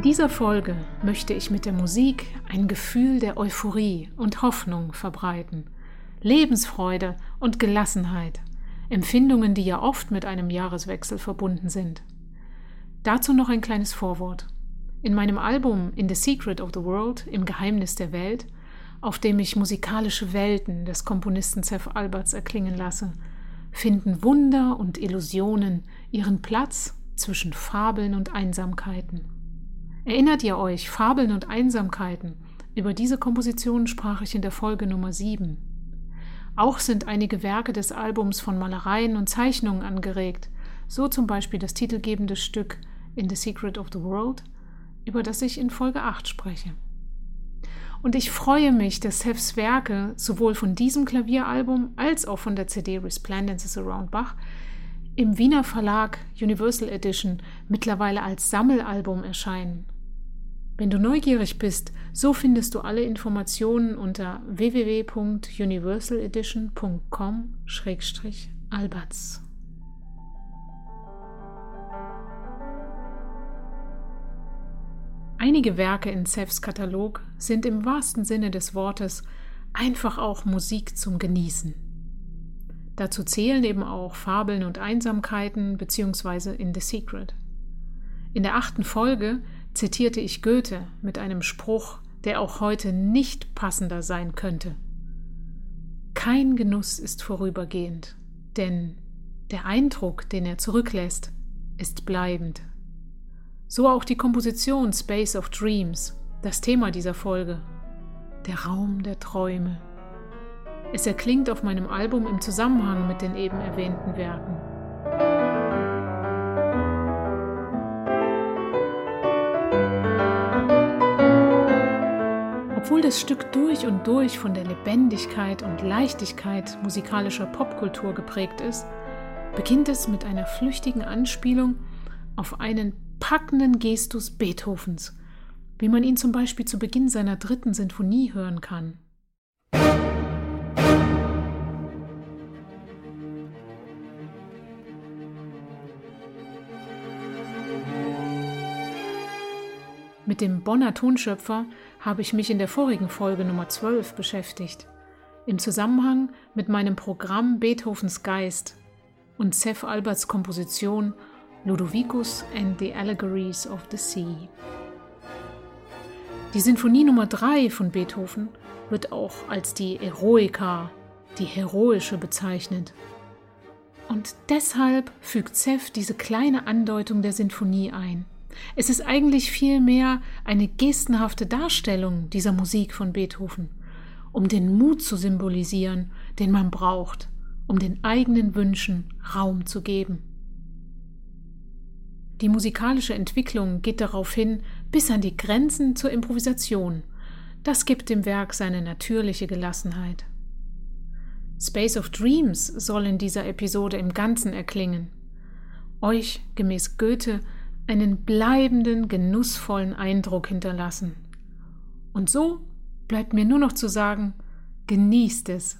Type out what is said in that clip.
In dieser Folge möchte ich mit der Musik ein Gefühl der Euphorie und Hoffnung verbreiten, Lebensfreude und Gelassenheit, Empfindungen, die ja oft mit einem Jahreswechsel verbunden sind. Dazu noch ein kleines Vorwort. In meinem Album In the Secret of the World, im Geheimnis der Welt, auf dem ich musikalische Welten des Komponisten Seth Alberts erklingen lasse, finden Wunder und Illusionen ihren Platz zwischen Fabeln und Einsamkeiten. Erinnert ihr euch, Fabeln und Einsamkeiten? Über diese Komposition sprach ich in der Folge Nummer 7. Auch sind einige Werke des Albums von Malereien und Zeichnungen angeregt, so zum Beispiel das titelgebende Stück In the Secret of the World, über das ich in Folge 8 spreche. Und ich freue mich, dass Seths Werke sowohl von diesem Klavieralbum als auch von der CD Resplendences Around Bach im Wiener Verlag Universal Edition mittlerweile als Sammelalbum erscheinen. Wenn du neugierig bist, so findest du alle Informationen unter www.universaledition.com-albatz. Einige Werke in Seths Katalog sind im wahrsten Sinne des Wortes einfach auch Musik zum Genießen. Dazu zählen eben auch Fabeln und Einsamkeiten bzw. In the Secret. In der achten Folge zitierte ich Goethe mit einem Spruch, der auch heute nicht passender sein könnte. Kein Genuss ist vorübergehend, denn der Eindruck, den er zurücklässt, ist bleibend. So auch die Komposition Space of Dreams, das Thema dieser Folge. Der Raum der Träume. Es erklingt auf meinem Album im Zusammenhang mit den eben erwähnten Werken. Obwohl das Stück durch und durch von der Lebendigkeit und Leichtigkeit musikalischer Popkultur geprägt ist, beginnt es mit einer flüchtigen Anspielung auf einen packenden Gestus Beethovens, wie man ihn zum Beispiel zu Beginn seiner dritten Sinfonie hören kann. Mit dem Bonner Tonschöpfer habe ich mich in der vorigen Folge Nummer 12 beschäftigt, im Zusammenhang mit meinem Programm Beethovens Geist und Seth Alberts Komposition Ludovicus and the Allegories of the Sea. Die Sinfonie Nummer 3 von Beethoven wird auch als die Eroica, die heroische bezeichnet. Und deshalb fügt Zeff diese kleine Andeutung der Sinfonie ein. Es ist eigentlich vielmehr eine gestenhafte Darstellung dieser Musik von Beethoven, um den Mut zu symbolisieren, den man braucht, um den eigenen Wünschen Raum zu geben. Die musikalische Entwicklung geht darauf hin bis an die Grenzen zur Improvisation. Das gibt dem Werk seine natürliche Gelassenheit. Space of Dreams soll in dieser Episode im Ganzen erklingen. Euch, gemäß Goethe, einen bleibenden, genussvollen Eindruck hinterlassen. Und so bleibt mir nur noch zu sagen, genießt es,